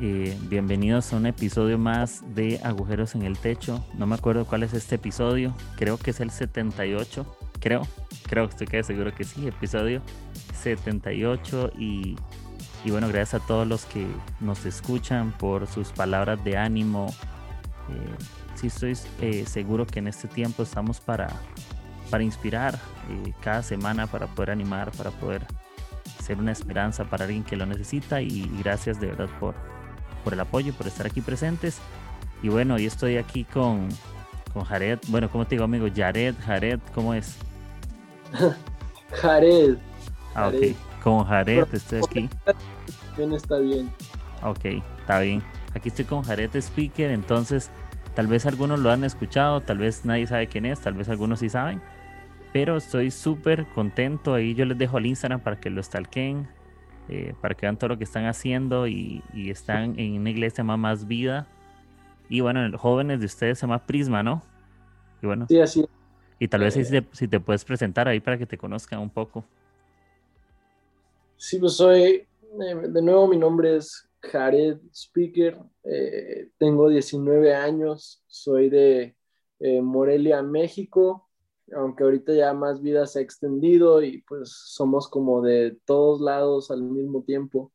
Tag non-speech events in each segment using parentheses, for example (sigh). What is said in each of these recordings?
Eh, bienvenidos a un episodio más de Agujeros en el Techo. No me acuerdo cuál es este episodio. Creo que es el 78. Creo, creo que estoy casi seguro que sí. Episodio 78. Y, y bueno, gracias a todos los que nos escuchan por sus palabras de ánimo. Eh, sí estoy eh, seguro que en este tiempo estamos para, para inspirar cada semana, para poder animar, para poder ser una esperanza para alguien que lo necesita y gracias de verdad por, por el apoyo, por estar aquí presentes. Y bueno, hoy estoy aquí con, con Jared. Bueno, ¿cómo te digo, amigo? Jared, Jared, ¿cómo es? (laughs) Jared. Ah, ok. Con Jared estoy aquí. Bien, está bien. Ok, está bien. Aquí estoy con Jared Speaker, entonces tal vez algunos lo han escuchado, tal vez nadie sabe quién es, tal vez algunos sí saben. Pero estoy súper contento. Ahí yo les dejo el Instagram para que lo stalkeen. Eh, para que vean todo lo que están haciendo y, están en una iglesia más Más Vida. Y bueno, los jóvenes de ustedes se llama Prisma, ¿no? Y bueno. Sí, así. Y tal vez si, te, si, te, puedes presentar ahí para que te conozcan un poco. Sí, pues soy, eh, de nuevo mi nombre es Jared Speaker, eh, tengo 19 años, soy de Morelia, México aunque ahorita ya más vida se ha extendido y pues somos como de todos lados al mismo tiempo.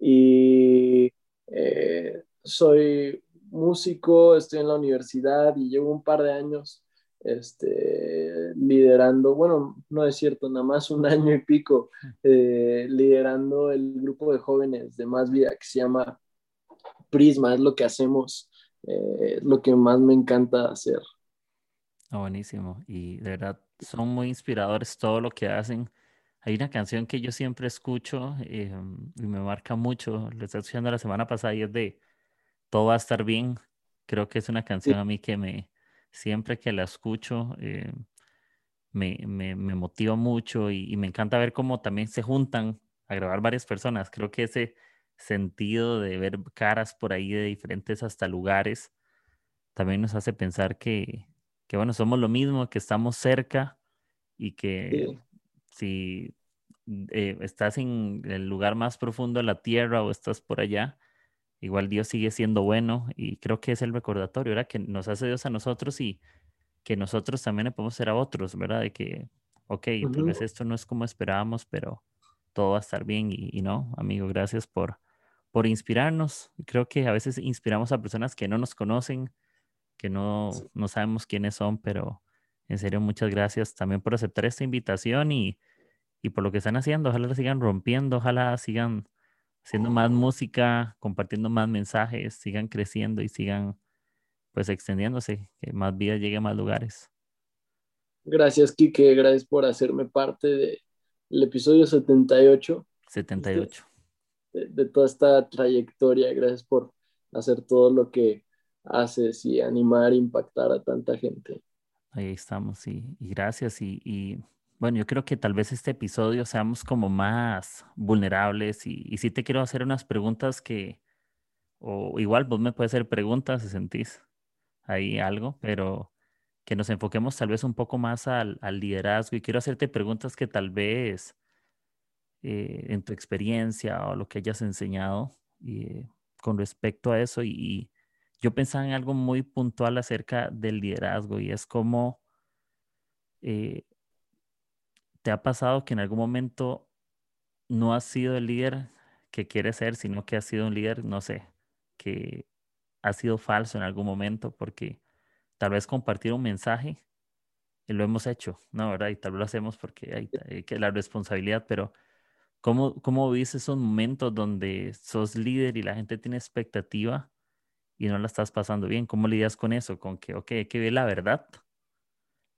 Y eh, soy músico, estoy en la universidad y llevo un par de años este, liderando, bueno, no es cierto, nada más un (laughs) año y pico, eh, liderando el grupo de jóvenes de Más Vida que se llama Prisma, es lo que hacemos, eh, es lo que más me encanta hacer. Ah, buenísimo. Y de verdad son muy inspiradores todo lo que hacen. Hay una canción que yo siempre escucho em, y me marca mucho. Lo estaba escuchando la semana pasada y es de Todo va a estar bien. Creo que es una canción a mí que me, siempre que la escucho, eh, me, me, me, motiva mucho y, y, me encanta ver cómo también se juntan a grabar varias personas. Creo que ese sentido de ver caras por ahí de diferentes hasta lugares también nos hace pensar que, que bueno, somos lo mismo, que estamos cerca y que si eh, estás en el lugar más profundo de la tierra o estás por allá, igual Dios sigue siendo bueno y creo que es el recordatorio, ¿verdad? Que nos hace Dios a nosotros y que nosotros también le podemos ser a otros, ¿verdad? De que, ok, tal vez esto no es como esperábamos, pero todo va a estar bien y, y no, amigo, gracias por, por inspirarnos. Creo que a veces inspiramos a personas que no nos conocen, que no, no sabemos quiénes son, pero en serio muchas gracias también por aceptar esta invitación y, y por lo que están haciendo. Ojalá sigan rompiendo, ojalá sigan haciendo más música, compartiendo más mensajes, sigan creciendo y sigan pues extendiéndose, que más vida llegue a más lugares. Gracias, Kike, gracias por hacerme parte del episodio 78. 78. De, de, toda esta trayectoria, gracias por hacer todo lo que haces y animar, impactar a tanta gente. Ahí estamos, y, y gracias. Y, bueno, yo creo que tal vez este episodio seamos como más vulnerables y, y sí te quiero hacer unas preguntas que, o igual vos me puedes hacer preguntas si sentís ahí algo, pero que nos enfoquemos tal vez un poco más al, liderazgo y quiero hacerte preguntas que tal vez eh, en tu experiencia o lo que hayas enseñado eh, con respecto a eso y, yo pensaba en algo muy puntual acerca del liderazgo y es como eh, te ha pasado que en algún momento no has sido el líder que quieres ser, sino que has sido un líder, no sé, que ha sido falso en algún momento porque tal vez compartir un mensaje y lo hemos hecho, ¿no? ¿Verdad? Y tal vez lo hacemos porque hay, que la responsabilidad, pero ¿cómo, cómo viste esos momentos donde sos líder y la gente tiene expectativa? Y no la estás pasando bien. ¿Cómo lidias con eso? Con que, ok, hay que ver la verdad,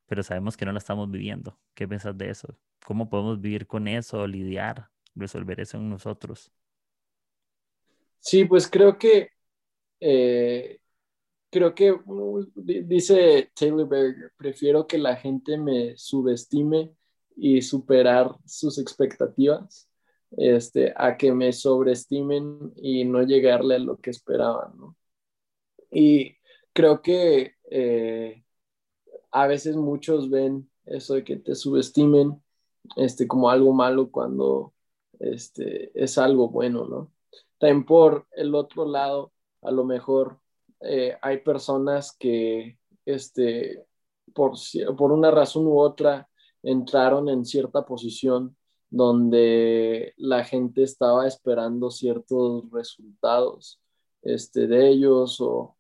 pero sabemos que no la estamos viviendo. ¿Qué piensas de eso? ¿Cómo podemos vivir con eso, lidiar, resolver eso en nosotros? Sí, pues creo que eh, creo que dice Taylor Berger, prefiero que la gente me subestime y superar sus expectativas este, a que me sobreestimen y no llegarle a lo que esperaban, ¿no? Y creo que eh, a veces muchos ven eso de que te subestimen este, como algo malo cuando este, es algo bueno, ¿no? También por el otro lado, a lo mejor eh, hay personas que este, por, por una razón u otra entraron en cierta posición donde la gente estaba esperando ciertos resultados este, de ellos o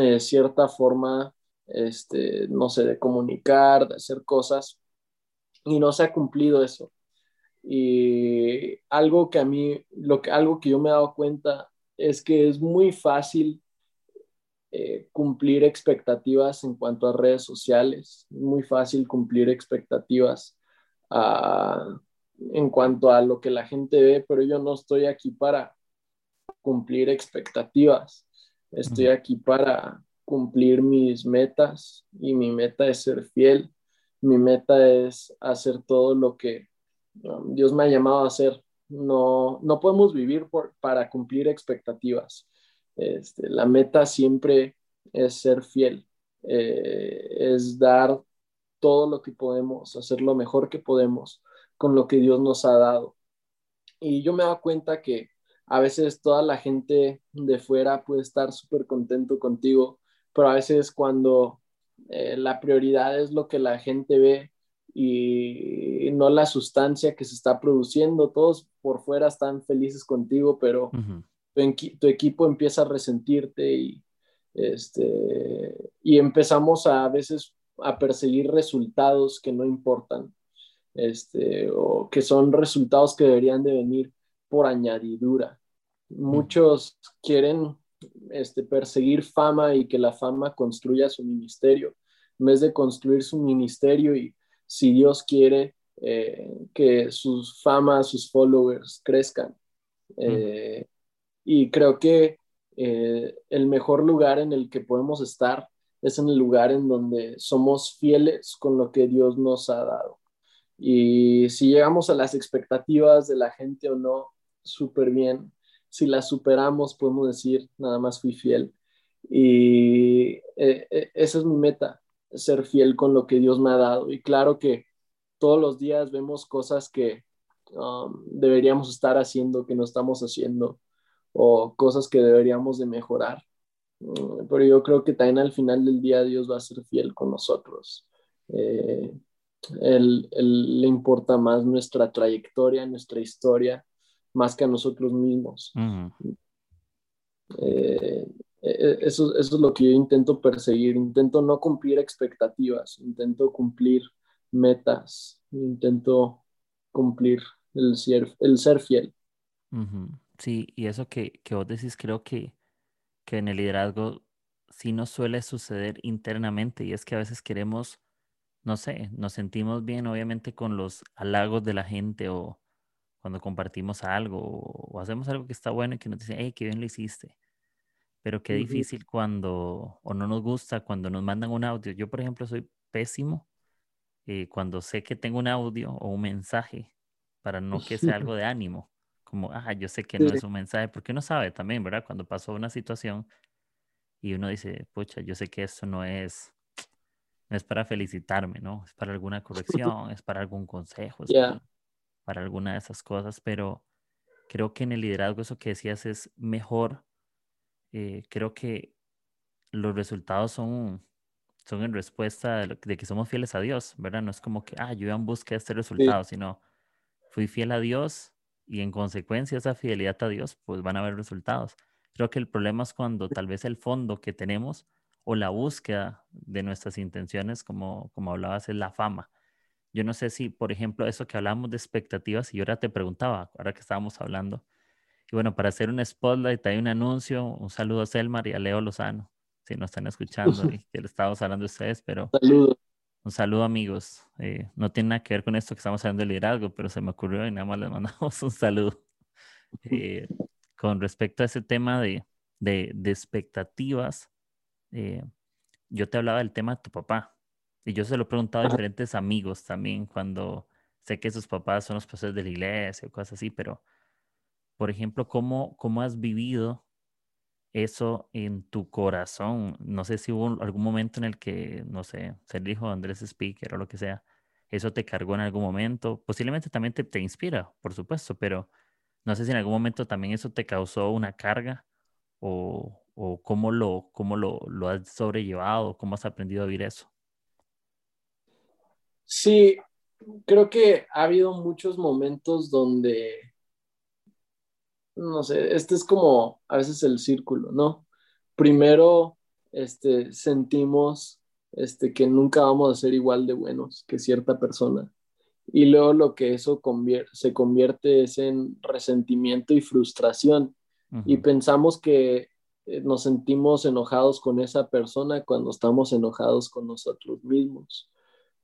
eh, cierta forma, este, no sé, de comunicar, de hacer cosas, y no se ha cumplido eso. Y algo que a mí, lo que, algo que yo me he dado cuenta es que es muy fácil eh, cumplir expectativas en cuanto a redes sociales, muy fácil cumplir expectativas ah, en cuanto a lo que la gente ve, pero yo no estoy aquí para cumplir expectativas, estoy aquí para cumplir mis metas y mi meta es ser fiel, mi meta es hacer todo lo que um, Dios me ha llamado a hacer. No, no podemos vivir por, para cumplir expectativas. Este, la meta siempre es ser fiel, eh, es dar todo lo que podemos, hacer lo mejor que podemos con lo que Dios nos ha dado. Y yo me he dado cuenta que a veces toda la gente de fuera puede estar súper contento contigo, pero a veces cuando eh, la prioridad es lo que la gente ve y no la sustancia que se está produciendo, todos por fuera están felices contigo, pero tu, equipo empieza a resentirte y, este, y empezamos a, veces a perseguir resultados que no importan, este, o que son resultados que deberían de venir por añadidura. Muchos quieren este, perseguir fama y que la fama construya su ministerio, en vez de construir su ministerio y si Dios quiere eh, que sus famas, sus followers crezcan. Eh, y creo que eh, el mejor lugar en el que podemos estar es en el lugar en donde somos fieles con lo que Dios nos ha dado. Y si llegamos a las expectativas de la gente o no, súper bien. Si las superamos, podemos decir, nada más fui fiel. Y eh, eh, esa es mi meta, ser fiel con lo que Dios me ha dado. Y claro que todos los días vemos cosas que um, deberíamos estar haciendo, que no estamos haciendo o cosas que deberíamos de mejorar. Mm, pero yo creo que también al final del día Dios va a ser fiel con nosotros. Eh, él, le importa más nuestra trayectoria, nuestra historia, más que a nosotros mismos. Eh, e, eso, eso, es lo que yo intento perseguir. Intento no cumplir expectativas, intento cumplir metas, intento cumplir el ser, el ser fiel. Sí, y eso que, que vos decís, creo que, que en el liderazgo sí nos suele suceder internamente y es que a veces queremos, no sé, nos sentimos bien obviamente con los halagos de la gente o cuando compartimos algo o, hacemos algo que está bueno y que nos dicen, hey, qué bien lo hiciste. Pero qué difícil cuando, o no nos gusta cuando nos mandan un audio. Yo, por ejemplo, soy pésimo eh, cuando sé que tengo un audio o un mensaje para no que sea algo (laughs) de ánimo como, ah, yo sé que no es un mensaje, porque uno sabe también, ¿verdad? Cuando pasó una situación y uno dice, pucha, yo sé que esto no es, no es para felicitarme, ¿no? Es para alguna (laughs) corrección, es para algún consejo, es para, alguna de esas cosas, pero creo que en el liderazgo eso que decías es mejor. Eh, creo que los resultados son, son en respuesta de, de, que somos fieles a Dios, ¿verdad? No es como que, ah, yo iba en busca de este resultado, sino fui fiel a Dios y en consecuencia esa fidelidad a Dios, pues van a haber resultados. Creo que el problema es cuando tal vez el fondo que tenemos o la búsqueda de nuestras intenciones, como, como hablabas, es la fama. Yo no sé si, por ejemplo, eso que hablamos de expectativas, y yo ahora te preguntaba, ahora que estábamos hablando, y bueno, para hacer un spotlight hay un anuncio, un saludo a Selmar y a Leo Lozano, si nos están escuchando (laughs) y que le estábamos hablando de ustedes, pero Saludos. Un saludo amigos. Eh, no tiene nada que ver con esto que estamos hablando de liderazgo, pero se me ocurrió y nada más les mandamos (laughs) un saludo. Eh, con respecto a ese tema de, de, expectativas, eh, yo te hablaba del tema de tu papá. Y yo se lo he preguntado a diferentes amigos también cuando sé que sus papás son los pastores de la iglesia o cosas así, pero, por ejemplo, ¿cómo, cómo has vivido eso en tu corazón? No sé si hubo algún momento en el que, no sé, ser hijo de Andrés Speaker o lo que sea, eso te cargó en algún momento. Posiblemente también te, te inspira, por supuesto, pero no sé si en algún momento también eso te causó una carga o, o cómo, lo, cómo lo, lo has sobrellevado, cómo has aprendido a vivir eso. Sí, creo que ha habido muchos momentos donde, no sé, este es como a veces el círculo, ¿no? Primero, este, sentimos este, que nunca vamos a ser igual de buenos que cierta persona. Y luego lo que eso se convierte es en resentimiento y frustración. Y pensamos que eh, nos sentimos enojados con esa persona cuando estamos enojados con nosotros mismos.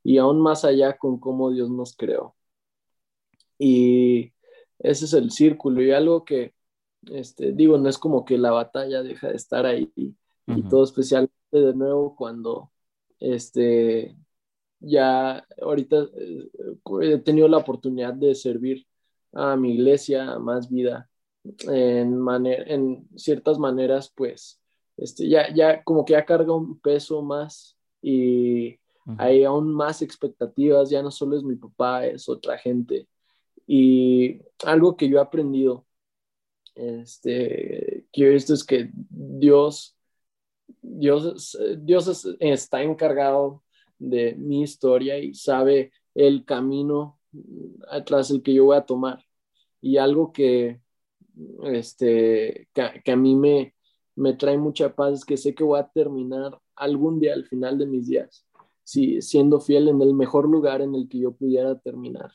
Y aún más allá con cómo Dios nos creó. Y ese es el círculo. Y algo que, este, digo, no es como que la batalla deja de estar ahí. Y todo especialmente de nuevo cuando este, ya ahorita eh, he tenido la oportunidad de servir a mi iglesia, a más vida, en, en ciertas maneras, pues, este, ya, ya como que ya carga un peso más y hay aún más expectativas, ya no solo es mi papá, es otra gente. Y algo que yo he aprendido, este, que he visto es que Dios Dios, Dios está encargado de mi historia y sabe el camino atrás el que yo voy a tomar. Y algo que, este, que, a mí me, me trae mucha paz es que sé que voy a terminar algún día al final de mis días, si, siendo fiel en el mejor lugar en el que yo pudiera terminar.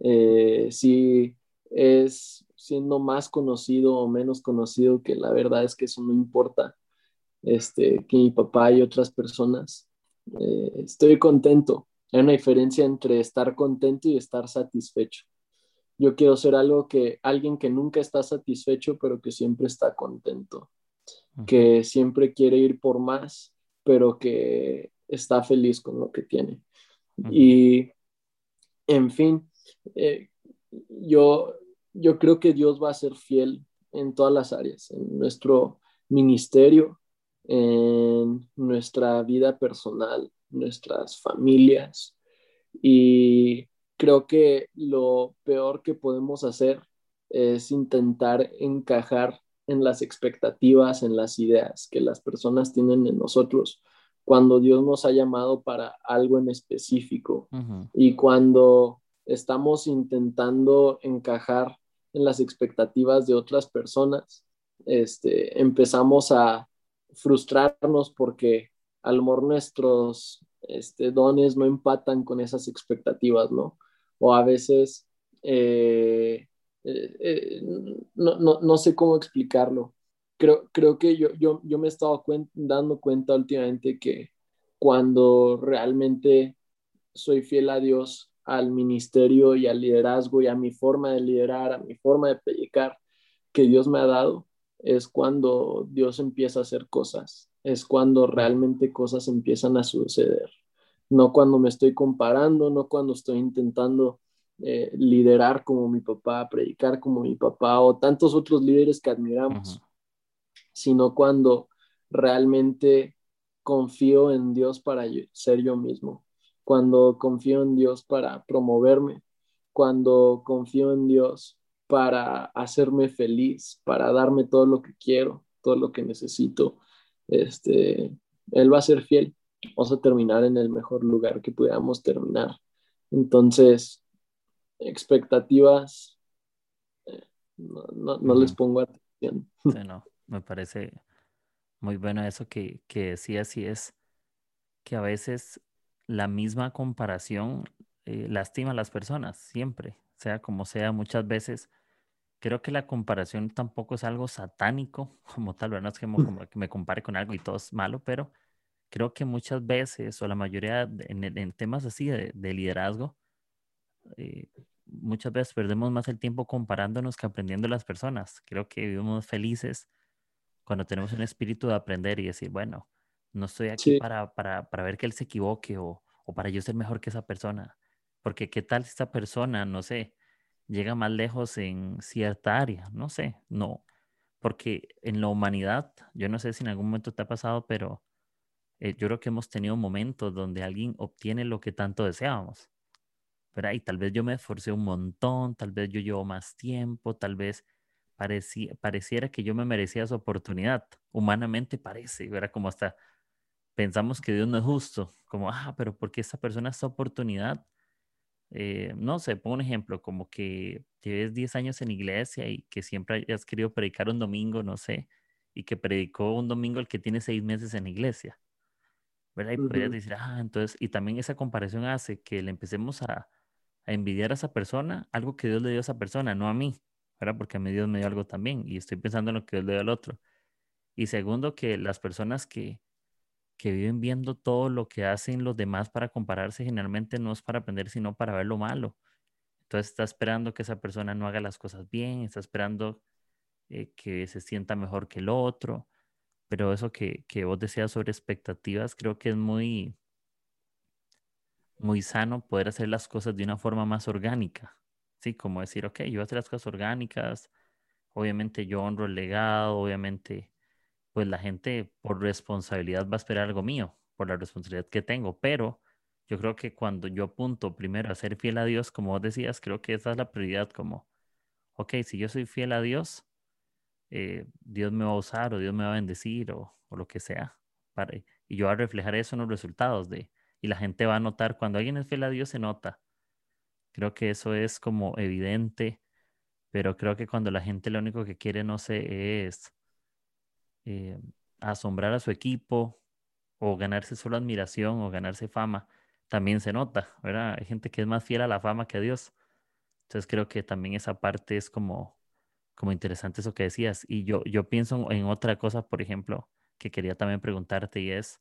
Eh, si es siendo más conocido o menos conocido, que la verdad es que eso no importa este, que mi papá y otras personas. Eh, estoy contento. Hay una diferencia entre estar contento y estar satisfecho. Yo quiero ser algo que alguien que nunca está satisfecho, pero que siempre está contento, que siempre quiere ir por más, pero que está feliz con lo que tiene. Y, en fin, eh, yo, yo creo que Dios va a ser fiel en todas las áreas, en nuestro ministerio, en nuestra vida personal, nuestras familias. Y creo que lo peor que podemos hacer es intentar encajar en las expectativas, en las ideas que las personas tienen en nosotros cuando Dios nos ha llamado para algo en específico y cuando estamos intentando encajar en las expectativas de otras personas, este, empezamos a frustrarnos porque a lo mejor nuestros este, dones no empatan con esas expectativas, ¿no? O a veces, eh, eh, eh, no, no, no, sé cómo explicarlo. Creo, creo que yo, yo, yo me he estado dando cuenta últimamente que cuando realmente soy fiel a Dios, al ministerio y al liderazgo y a mi forma de liderar, a mi forma de predicar que Dios me ha dado, es cuando Dios empieza a hacer cosas, es cuando realmente cosas empiezan a suceder, no cuando me estoy comparando, no cuando estoy intentando eh, liderar como mi papá, predicar como mi papá o tantos otros líderes que admiramos, sino cuando realmente confío en Dios para ser yo mismo, cuando confío en Dios para promoverme, cuando confío en Dios para hacerme feliz, para darme todo lo que quiero, todo lo que necesito. Este, él va a ser fiel. Vamos a terminar en el mejor lugar que pudiéramos terminar. Entonces, expectativas, eh, no, les pongo atención. Sí, no, me parece muy bueno eso que, que decías y es que a veces la misma comparación eh, lastima a las personas, siempre, sea como sea, muchas veces creo que la comparación tampoco es algo satánico, (laughs) como tal, no es que me, como que me compare con algo y todo es malo, pero creo que muchas veces, o la mayoría en, temas así de, liderazgo, eh, muchas veces perdemos más el tiempo comparándonos que aprendiendo las personas. Creo que vivimos felices cuando tenemos un espíritu de aprender y decir, bueno, No estoy aquí para, para, para, ver que él se equivoque o, o para yo ser mejor que esa persona. Porque qué tal si esta persona, no sé, llega más lejos en cierta área, no sé, no. Porque en la humanidad, yo no sé si en algún momento te ha pasado, pero eh, yo creo que hemos tenido momentos donde alguien obtiene lo que tanto deseábamos. ¿verdad? Y tal vez yo me esforcé un montón, tal vez yo llevo más tiempo, tal vez pareciera que yo me merecía esa oportunidad. Humanamente parece, ¿verdad? Como hasta pensamos que Dios no es justo, como, ah, pero ¿por qué esta persona esta oportunidad? Eh, no sé, pongo un ejemplo, como que lleves 10 años en iglesia y que siempre hayas querido predicar un domingo, no sé, y que predicó un domingo el que tiene seis meses en iglesia. ¿verdad? Y podrías decir, ah, entonces, y también esa comparación hace que le empecemos a, a, envidiar a esa persona, algo que Dios le dio a esa persona, no a mí, Porque a mí Dios me dio algo también y estoy pensando en lo que Dios le dio al otro. Y segundo, que las personas que, que viven viendo todo lo que hacen los demás para compararse, generalmente no es para aprender, sino para ver lo malo. Entonces está esperando que esa persona no haga las cosas bien, está esperando eh, que se sienta mejor que el otro. Pero eso que, que vos decías sobre expectativas, creo que es muy, muy sano poder hacer las cosas de una forma más orgánica. Como decir, ok, yo voy a hacer las cosas orgánicas, obviamente yo honro el legado, obviamente pues la gente por responsabilidad va a esperar algo mío, por la responsabilidad que tengo, pero yo creo que cuando yo apunto primero a ser fiel a Dios, como decías, creo que esa es la prioridad, como, ok, si yo soy fiel a Dios, eh, Dios me va a usar o Dios me va a bendecir o, lo que sea, para, y yo voy a reflejar eso en los resultados de, y la gente va a notar, cuando alguien es fiel a Dios se nota. Creo que eso es como evidente, pero creo que cuando la gente lo único que quiere, no sé, es eh, asombrar a su equipo o ganarse solo admiración o ganarse fama, también se nota, ¿verdad? Hay gente que es más fiel a la fama que a Dios. Entonces creo que también esa parte es como, como interesante eso que decías. Y yo, yo pienso en otra cosa, por ejemplo, que quería también preguntarte y es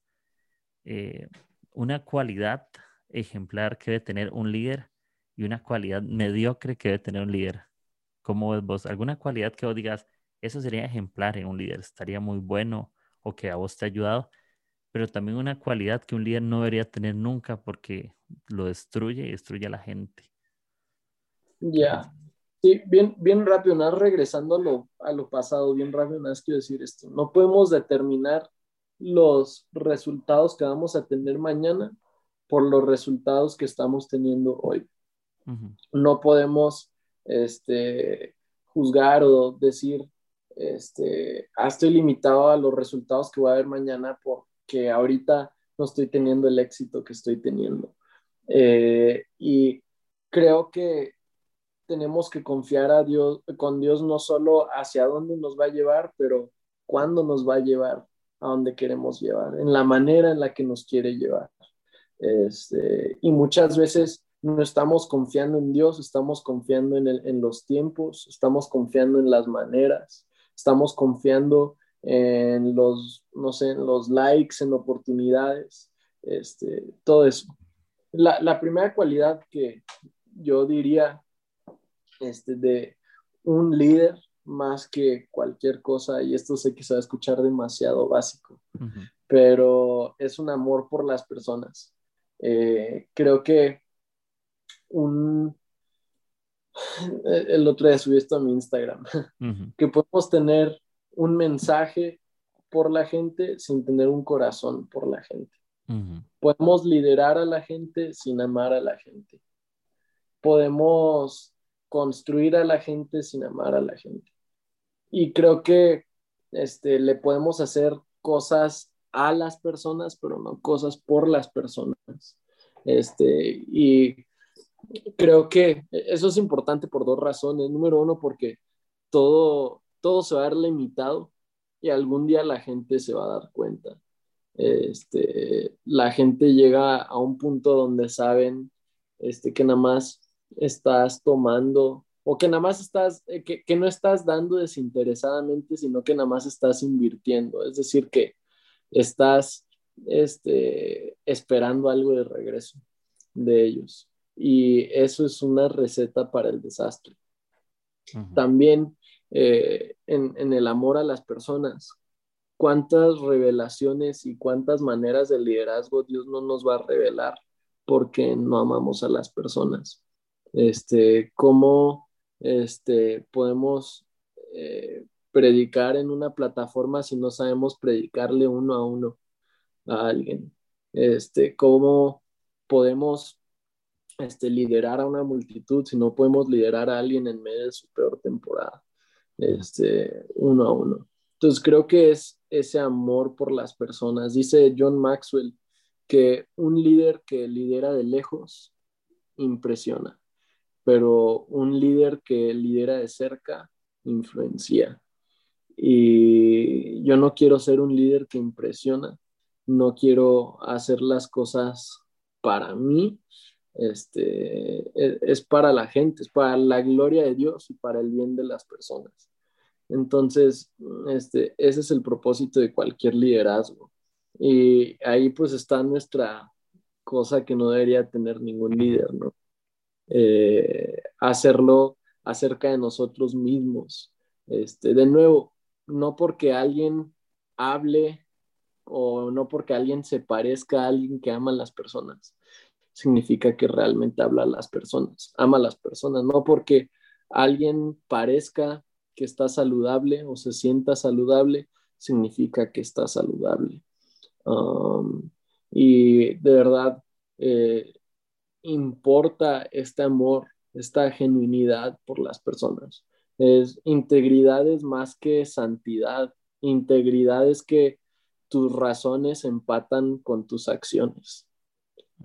eh, una cualidad ejemplar que debe tener un líder y una cualidad mediocre que debe tener un líder. ¿Cómo ves vos? ¿Alguna cualidad que vos digas, eso sería ejemplar en un líder, estaría muy bueno o que a vos te ha ayudado, pero también una cualidad que un líder no debería tener nunca porque lo destruye y destruye a la gente. Ya, sí, bien, bien rápido, nada, regresando a lo, a lo pasado, bien rápido, nada, quiero decir esto, no podemos determinar los resultados que vamos a tener mañana por los resultados que estamos teniendo hoy. No podemos este, juzgar o decir este, ah, estoy limitado a los resultados que voy a ver mañana porque ahorita no estoy teniendo el éxito que estoy teniendo. Eh, y creo que tenemos que confiar a Dios, con Dios no solo hacia dónde nos va a llevar, pero cuándo nos va a llevar a donde queremos llevar, en la manera en la que nos quiere llevar. Este, y muchas veces no estamos confiando en Dios, estamos confiando en, en los tiempos, estamos confiando en las maneras, estamos confiando en los, no sé, en los likes, en oportunidades, este, todo eso. La, la primera cualidad que yo diría este, de un líder más que cualquier cosa, y esto sé que se va a escuchar demasiado básico, pero es un amor por las personas. Eh, creo que un, el otro día subí esto a mi Instagram, que podemos tener un mensaje por la gente sin tener un corazón por la gente. Podemos liderar a la gente sin amar a la gente. Podemos construir a la gente sin amar a la gente. Y creo que este, le podemos hacer cosas a las personas, pero no cosas por las personas. Este, y creo que eso es importante por dos razones. Número uno, porque todo, todo se va a ver limitado y algún día la gente se va a dar cuenta. Este, la gente llega a un punto donde saben este, que nada más estás tomando o que nada más estás, eh, que, que, no estás dando desinteresadamente, sino que nada más estás invirtiendo. Es decir, que estás este, esperando algo de regreso de ellos y eso es una receta para el desastre. También eh, en, el amor a las personas, cuántas revelaciones y cuántas maneras de liderazgo Dios no nos va a revelar porque no amamos a las personas. Este, cómo este, podemos eh, predicar en una plataforma si no sabemos predicarle uno a uno a alguien. Este, cómo podemos este, liderar a una multitud si no podemos liderar a alguien en medio de su peor temporada, este, uno a uno. Entonces creo que es ese amor por las personas. Dice John Maxwell que un líder que lidera de lejos impresiona, pero un líder que lidera de cerca influencia. Y yo no quiero ser un líder que impresiona, no quiero hacer las cosas para mí, este, e, es para la gente, es para la gloria de Dios y para el bien de las personas. Entonces, este, ese es el propósito de cualquier liderazgo. Y ahí pues está nuestra cosa que no debería tener ningún líder, ¿no? Eh, hacerlo acerca de nosotros mismos. Este, de nuevo, no porque alguien hable o no porque alguien se parezca a alguien que ama a las personas, significa que realmente habla a las personas, ama a las personas, no porque alguien parezca que está saludable o se sienta saludable, significa que está saludable. Um, y de verdad, eh, importa este amor, esta genuinidad por las personas. Es integridad es más que santidad. Integridad es que tus razones empatan con tus acciones.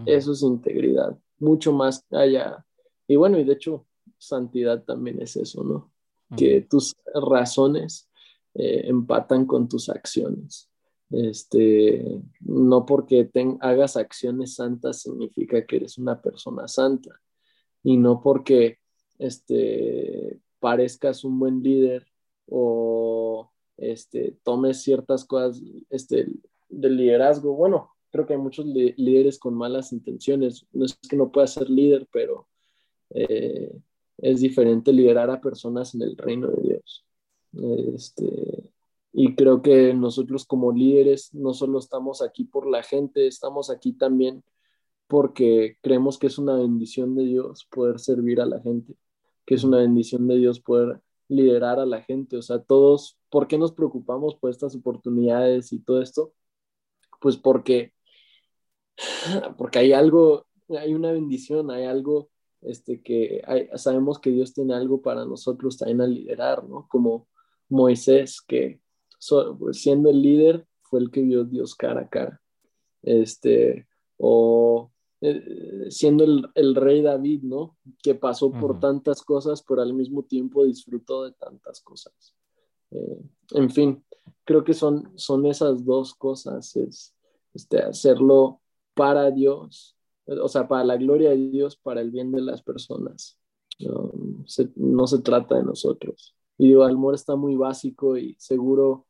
Eso es integridad, mucho más allá. Y bueno, y de hecho, santidad también es eso, ¿no? Que tus razones eh, empatan con tus acciones. Este, no porque hagas acciones santas significa que eres una persona santa. Y no porque este, parezcas un buen líder o este, tomes ciertas cosas este, del liderazgo. Bueno, creo que hay muchos líderes con malas intenciones. No es que no pueda ser líder, pero eh, es diferente liderar a personas en el reino de Dios. Este, y creo que nosotros como líderes no solo estamos aquí por la gente, estamos aquí también porque creemos que es una bendición de Dios poder servir a la gente, que es una bendición de Dios poder liderar a la gente. O sea, todos, ¿por qué nos preocupamos por estas oportunidades y todo esto? Pues porque, (laughs) porque hay algo, hay una bendición, hay algo este, que sabemos que Dios tiene algo para nosotros también a liderar, ¿no? Como Moisés, que pues, siendo el líder fue el que vio Dios cara a cara. Este, o eh, siendo el, rey David, ¿no? Que pasó por tantas cosas, pero al mismo tiempo disfrutó de tantas cosas. Eh, en fin, creo que son, son esas dos cosas, es este, hacerlo para Dios, o sea, para la gloria de Dios, para el bien de las personas. no se trata de nosotros. Y digo, el amor está muy básico y seguro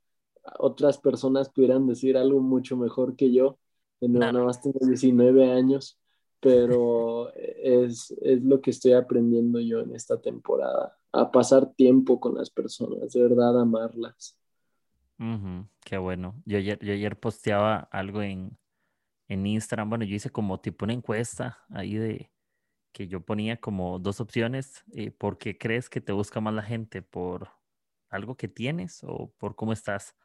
otras personas pudieran decir algo mucho mejor que yo. De nuevo, nada más tengo 19 años, pero (laughs) es, es, lo que estoy aprendiendo yo en esta temporada, a pasar tiempo con las personas, de verdad, amarlas. qué bueno. Yo ayer, yo ayer posteaba algo en, en Instagram, bueno, yo hice como tipo una encuesta ahí de que yo ponía como dos opciones, eh, ¿por qué crees que te busca más la gente? ¿Por algo que tienes o por cómo estás?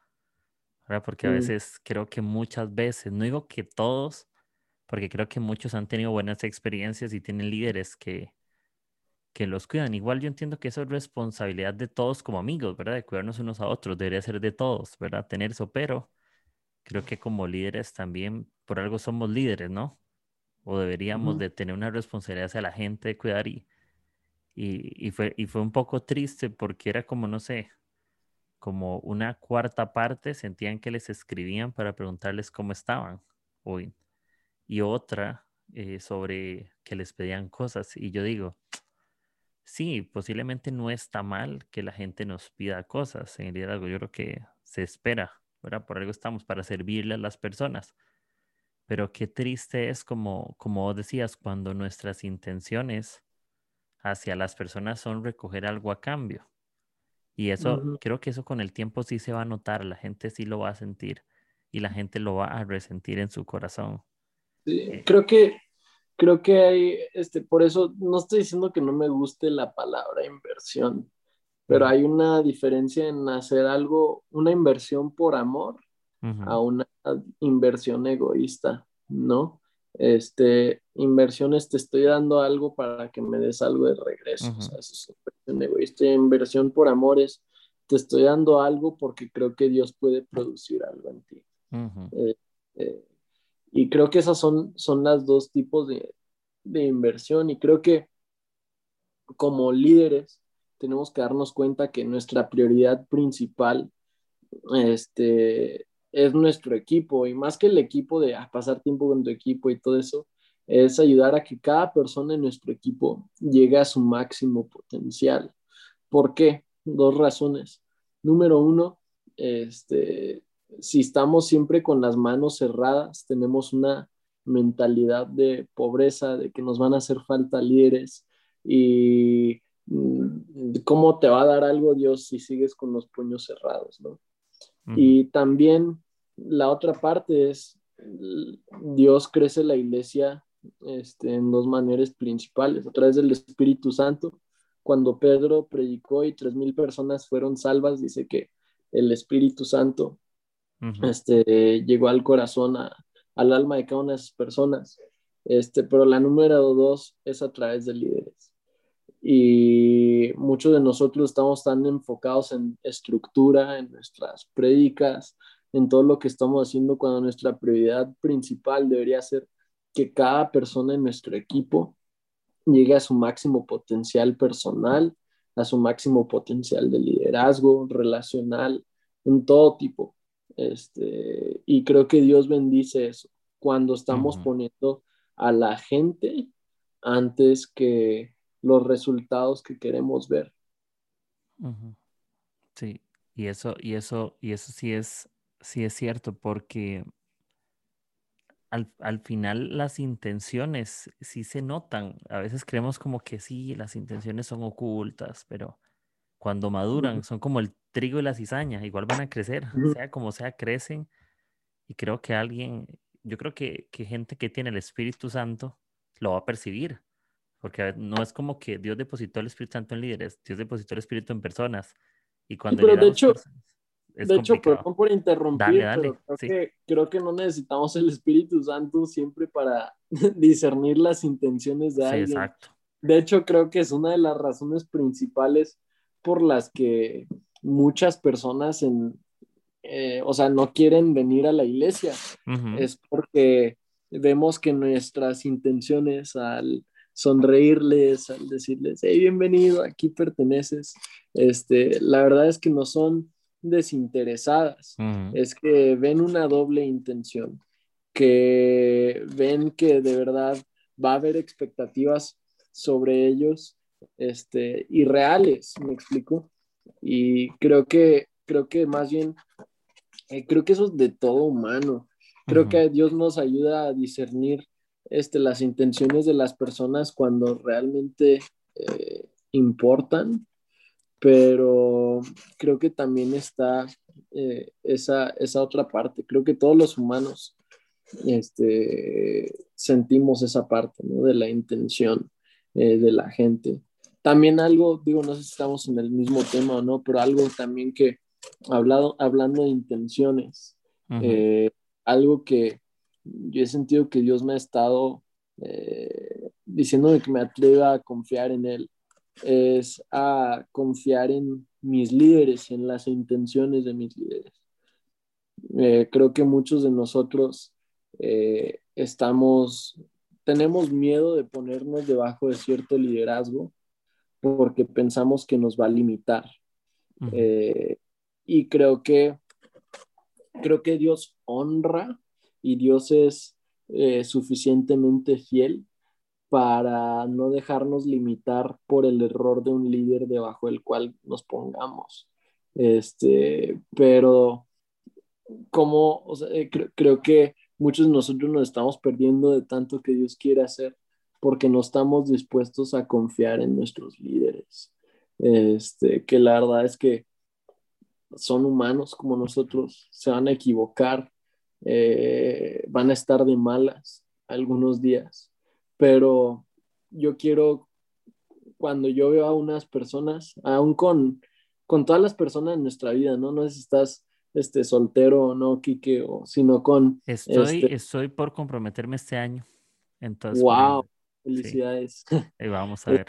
Porque a veces creo que muchas veces, no digo que todos, porque creo que muchos han tenido buenas experiencias y tienen líderes que, que los cuidan. Igual yo entiendo que eso es responsabilidad de todos como amigos, ¿verdad? De cuidarnos unos a otros, debería ser de todos, ¿verdad? Tener eso, pero creo que como líderes también, por algo somos líderes, ¿no? O deberíamos de tener una responsabilidad hacia la gente de cuidar y, y, y, fue, y fue un poco triste porque era como, no sé, como una cuarta parte sentían que les escribían para preguntarles cómo estaban hoy y otra eh, sobre que les pedían cosas. Y yo digo, sí, posiblemente no está mal que la gente nos pida cosas en algo Yo creo que se espera, ¿verdad? Por algo estamos, para servirle a las personas. Pero qué triste es, como, como decías, cuando nuestras intenciones hacia las personas son recoger algo a cambio Y eso, creo que eso con el tiempo sí se va a notar, la gente sí lo va a sentir y la gente lo va a resentir en su corazón. Sí, eh, creo que, creo que hay, este, por eso no estoy diciendo que no me guste la palabra inversión, pero hay una diferencia en hacer algo, una inversión por amor a una inversión egoísta, ¿no? Este, inversiones, te estoy dando algo para que me des algo de regreso, o sea, eso es inversión egoísta, inversión por amores, te estoy dando algo porque creo que Dios puede producir algo en ti. Eh, eh, y creo que esas son, son las dos tipos de, de inversión y creo que como líderes tenemos que darnos cuenta que nuestra prioridad principal este, es nuestro equipo y más que el equipo de ah, pasar tiempo con tu equipo y todo eso, es ayudar a que cada persona en nuestro equipo llegue a su máximo potencial. ¿Por qué? Dos razones. Número uno, este, si estamos siempre con las manos cerradas, tenemos una mentalidad de pobreza, de que nos van a hacer falta líderes y cómo te va a dar algo Dios si sigues con los puños cerrados, ¿no? Y también la otra parte es, Dios crece la iglesia este, en dos maneras principales, a través del Espíritu Santo. Cuando Pedro predicó y tres mil personas fueron salvas, dice que el Espíritu Santo este, llegó al corazón, al alma de cada una de esas personas. Este, pero la número dos es a través de líderes. Y muchos de nosotros estamos tan enfocados en estructura, en nuestras prédicas, en todo lo que estamos haciendo, cuando nuestra prioridad principal debería ser que cada persona en nuestro equipo llegue a su máximo potencial personal, a su máximo potencial de liderazgo, relacional, en todo tipo. Este, y creo que Dios bendice eso cuando estamos poniendo a la gente antes que los resultados que queremos ver. Sí, y eso, y eso, y eso sí es, sí es cierto, porque al, al, final las intenciones sí se notan. A veces creemos como que sí, las intenciones son ocultas, pero cuando maduran son como el trigo y la cizaña, igual van a crecer, sea como sea, crecen. Y creo que alguien, yo creo que, que gente que tiene el Espíritu Santo lo va a percibir, porque no es como que Dios depositó el Espíritu Santo en líderes, Dios depositó el Espíritu en personas. Y cuando pero de hecho, de hecho, perdón por interrumpir, pero creo, que, creo que no necesitamos el Espíritu Santo siempre para (laughs) discernir las intenciones de alguien. Exacto. De hecho, creo que es una de las razones principales por las que muchas personas en, eh, o sea, no quieren venir a la iglesia. Es porque vemos que nuestras intenciones al sonreírles, al decirles, hey, bienvenido, aquí perteneces, este, la verdad es que no son desinteresadas, es que ven una doble intención, que ven que de verdad va a haber expectativas sobre ellos este, irreales, me explico. Y creo que, creo que más bien, eh, creo que eso es de todo humano. Creo que Dios nos ayuda a discernir este, las intenciones de las personas cuando realmente eh, importan, pero creo que también está eh, esa, esa otra parte. Creo que todos los humanos este, sentimos esa parte ¿no? de la intención de la gente también algo, digo, no sé si estamos en el mismo tema o no, pero algo también que, hablado, hablando de intenciones, eh, algo que yo he sentido que Dios me ha estado eh, diciéndome que me atreva a confiar en Él, es a confiar en mis líderes, en las intenciones de mis líderes. Eh, creo que muchos de nosotros estamos, tenemos miedo de ponernos debajo de cierto liderazgo porque pensamos que nos va a limitar. Eh, y creo que, creo que Dios honra y Dios es eh, suficientemente fiel para no dejarnos limitar por el error de un líder debajo del cual nos pongamos. Este, pero como, eh, creo que muchos de nosotros nos estamos perdiendo de tanto que Dios quiere hacer porque no estamos dispuestos a confiar en nuestros líderes. este, que la verdad es que son humanos como nosotros, se van a equivocar, eh, van a estar de malas algunos días, pero yo quiero, cuando yo veo a unas personas, aún con, con todas las personas en nuestra vida, ¿no? No sé si estás este, soltero o no, Quique, o, sino con... Estoy, este estoy por comprometerme este año. Entonces, wow, felicidades. ahí vamos a (laughs) ver.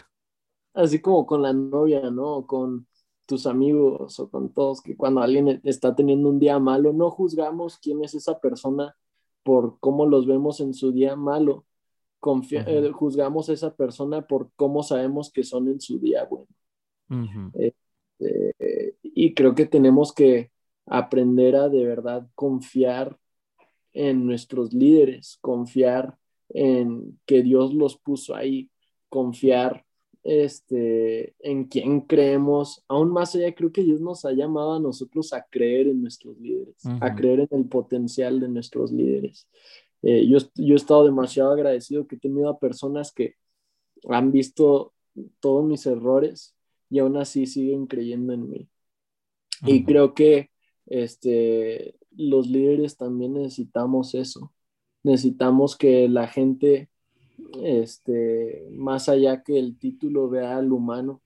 Así como con la novia, ¿no? Con tus amigos o con todos, que cuando alguien está teniendo un día malo, no juzgamos quién es esa persona por cómo los vemos en su día malo. Confia- eh, juzgamos a esa persona por cómo sabemos que son en su día bueno. Eh, y creo que tenemos que aprender a de verdad confiar en nuestros líderes, confiar en que Dios los puso ahí, confiar este, en quien creemos, aún más allá creo que Dios nos ha llamado a nosotros a creer en nuestros líderes, a creer en el potencial de nuestros líderes. Eh, yo, yo he estado demasiado agradecido que he tenido a personas que han visto todos mis errores y aún así siguen creyendo en mí. Y creo que este, los líderes también necesitamos eso. Necesitamos que la gente, este, más allá que el título, vea al humano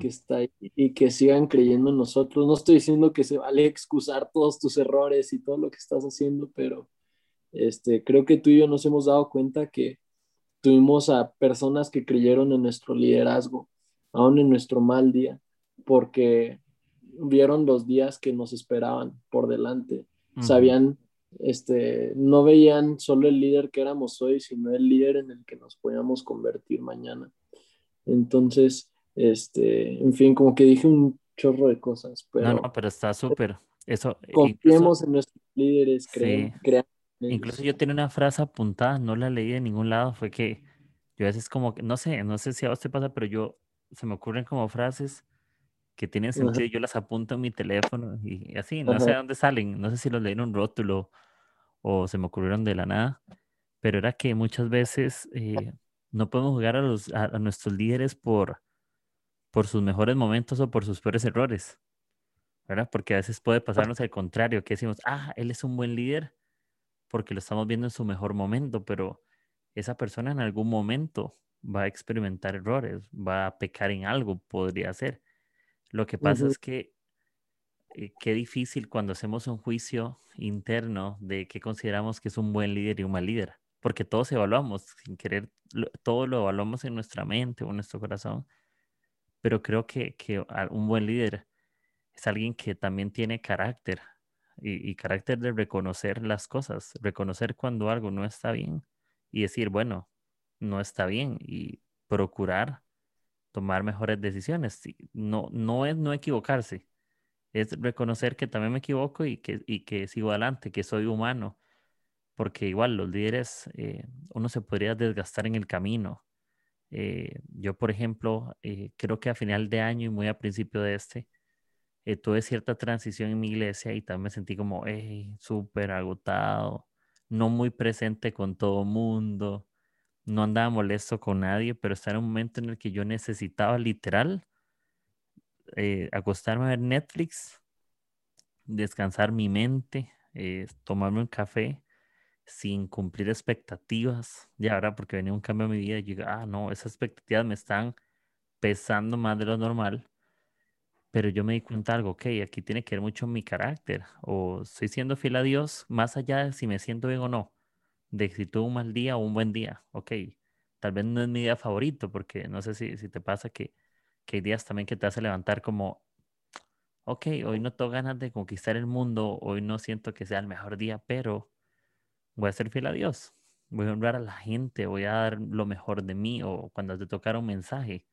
que está ahí y que sigan creyendo en nosotros. No estoy diciendo que se vale excusar todos tus errores y todo lo que estás haciendo, pero este, creo que tú y yo nos hemos dado cuenta que tuvimos a personas que creyeron en nuestro liderazgo, aún en nuestro mal día, porque vieron los días que nos esperaban por delante, sabían, este, no veían solo el líder que éramos hoy, sino el líder en el que nos podíamos convertir mañana. Entonces, este, en fin, como que dije un chorro de cosas, No, pero no, pero está súper. Eso, e incluso, confiemos en nuestros líderes, crean, sí, crean incluso yo tenía una frase apuntada, no la leí de ningún lado, fue que yo a veces como, que- no sé, no sé si a vos te pasa, pero yo, se me ocurren como frases que tienen Ajá, sentido, yo las apunto en mi teléfono y así, no sé de ajá, dónde salen, no sé si los leí en un rótulo o se me ocurrieron de la nada, pero era que muchas veces eh, no podemos jugar a, los, a, a nuestros líderes por, por sus mejores momentos o por sus peores errores, ¿verdad? Porque a veces puede pasarnos al contrario, que decimos, ah, él es un buen líder porque lo estamos viendo en su mejor momento, pero esa persona en algún momento va a experimentar errores, va a pecar en algo, podría ser. Lo que pasa es que eh, qué difícil cuando hacemos un juicio interno de qué consideramos que es un buen líder y un mal líder, porque todos evaluamos, sin querer, lo- todo lo evaluamos en nuestra mente o en nuestro corazón, pero creo que, que un buen líder es alguien que también tiene carácter y, y carácter de reconocer las cosas, reconocer cuando algo no está bien y decir, bueno, no está bien y procurar tomar mejores decisiones. No, no es no equivocarse, es reconocer que también me equivoco y que, y que sigo adelante, que soy humano, porque igual los líderes, eh, uno se podría desgastar en el camino. Eh, yo, por ejemplo, eh, creo que a final de año y muy a principio de este, eh, tuve cierta transición en mi iglesia y también me sentí como "Ey, súper agotado, no muy presente con todo mundo, no andaba molesto con nadie, pero estaba en un momento en el que yo necesitaba literal eh, acostarme a ver Netflix, descansar mi mente, eh, tomarme un café sin cumplir expectativas, ya ahora porque venía un cambio en mi vida yo, ah, no, esas expectativas me están pesando más de lo normal pero yo me di cuenta de algo, ok, aquí tiene que ver mucho mi carácter, o estoy siendo fiel a Dios más allá de si me siento bien o no, de si tuve un mal día o un buen día, ok, tal vez no es mi día favorito, porque no sé si, si te pasa que, que hay días también que te hace levantar como, ok, hoy no tengo ganas de conquistar el mundo, hoy no siento que sea el mejor día, pero voy a ser fiel a Dios, voy a honrar a la gente, voy a dar lo mejor de mí, o cuando te tocara un mensaje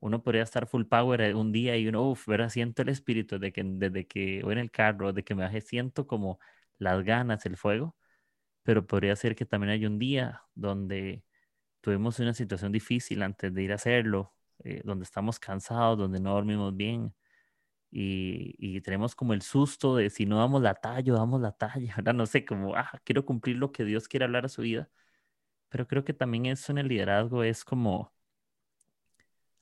uno podría estar full power eh, un día y uno, uff. Siento el espíritu de que desde que voy en el carro, de que me bajé, siento como las ganas, el fuego, pero podría ser que también hay un día donde tuvimos una situación difícil antes de ir a hacerlo, eh, donde estamos cansados, donde no dormimos bien y, y tenemos como el susto de si no damos la talla damos la talla, (laughs) ahora no sé, como, ah, quiero cumplir lo que Dios quiere hablar a su vida, pero creo que también eso en el liderazgo es como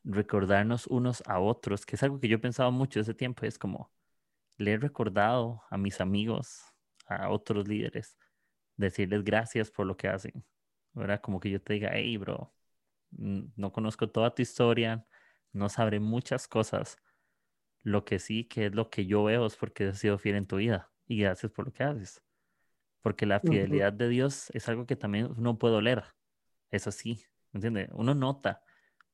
recordarnos unos a otros, que es algo que yo he pensado mucho ese tiempo, es como le he recordado a mis amigos, a otros líderes, decirles gracias por lo que hacen. ¿Verdad? Como que yo te diga, hey, bro, no conozco toda tu historia, no sabré muchas cosas. Lo que sí, que es lo que yo veo, es porque has sido fiel en tu vida. Y gracias por lo que haces. Porque la fidelidad de Dios es algo que también uno puede oler. Eso sí, ¿entiendes? Uno nota.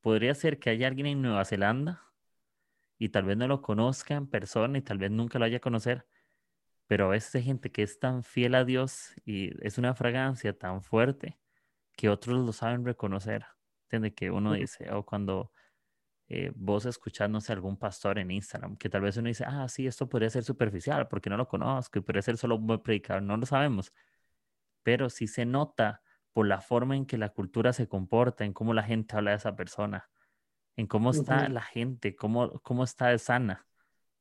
Podría ser que haya alguien en Nueva Zelanda y tal vez no lo conozca en persona y tal vez nunca lo haya conocer, pero a veces hay gente que es tan fiel a Dios y es una fragancia tan fuerte que otros lo saben reconocer. ¿Entiendes? Que uno dice, o cuando eh, vos escuchás, no sé, algún pastor en Instagram, que tal vez uno dice, ah, sí, esto podría ser superficial porque no lo conozco y podría ser solo un buen predicador, no lo sabemos. Pero sí se nota por la forma en que la cultura se comporta, en cómo la gente habla de esa persona, en cómo está la gente, cómo, cómo está sana.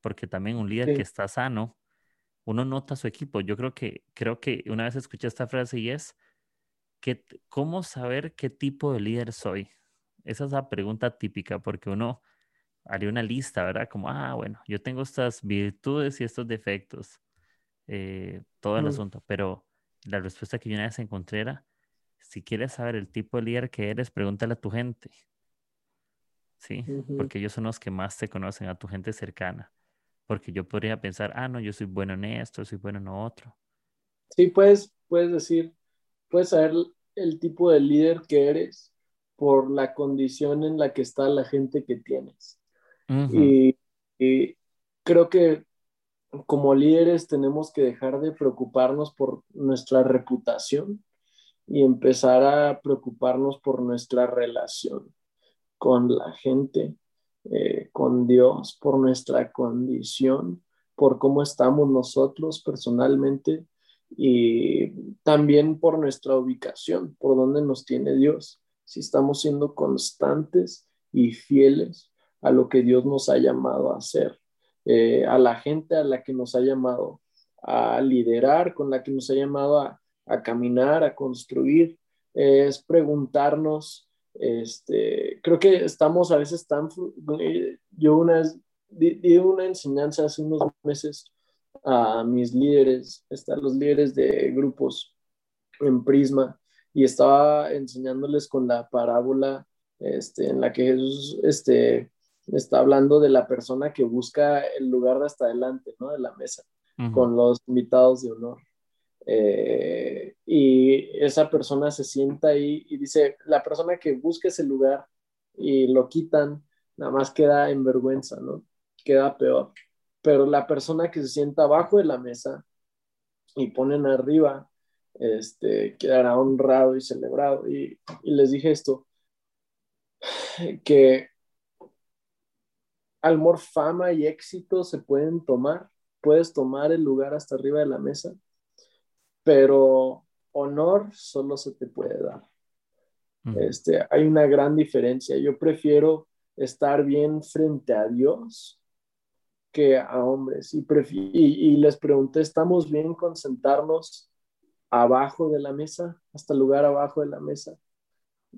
Porque también un líder que está sano, uno nota su equipo. Yo creo que, creo que una vez escuché esta frase y es, que, ¿cómo saber qué tipo de líder soy? Esa es la pregunta típica, porque uno haría una lista, ¿verdad? Como, ah, bueno, yo tengo estas virtudes y estos defectos, eh, todo el asunto, pero la respuesta que yo una vez encontré era, si quieres saber el tipo de líder que eres, pregúntale a tu gente. ¿Sí? Porque ellos son los que más te conocen, a tu gente cercana. Porque yo podría pensar, ah, no, yo soy bueno en esto, soy bueno en otro. Sí, puedes, puedes decir, puedes saber el tipo de líder que eres por la condición en la que está la gente que tienes. y, creo que como líderes tenemos que dejar de preocuparnos por nuestra reputación y empezar a preocuparnos por nuestra relación con la gente, eh, con Dios, por nuestra condición, por cómo estamos nosotros personalmente y también por nuestra ubicación, por dónde nos tiene Dios, si estamos siendo constantes y fieles a lo que Dios nos ha llamado a hacer, eh, a la gente a la que nos ha llamado a liderar, con la que nos ha llamado a, caminar, a construir, es preguntarnos, este, creo que estamos a veces tan, eh, yo una di una enseñanza hace unos meses a mis líderes, a los líderes de grupos en Prisma, y estaba enseñándoles con la parábola este, en la que Jesús este, está hablando de la persona que busca el lugar de hasta adelante, ¿no? De la mesa, con los invitados de honor. Eh, y esa persona se sienta ahí y dice, la persona que busca ese lugar y lo quitan, nada más queda en vergüenza, ¿no? Queda peor pero la persona que se sienta abajo de la mesa y ponen arriba, este, quedará honrado y celebrado. Y, les dije esto, (sighs) que amor, fama y éxito se pueden tomar, puedes tomar el lugar hasta arriba de la mesa, pero honor solo se te puede dar. Este, hay una gran diferencia. Yo prefiero estar bien frente a Dios que a hombres. Y, y, les pregunté, ¿estamos bien con sentarnos abajo de la mesa, hasta el lugar abajo de la mesa?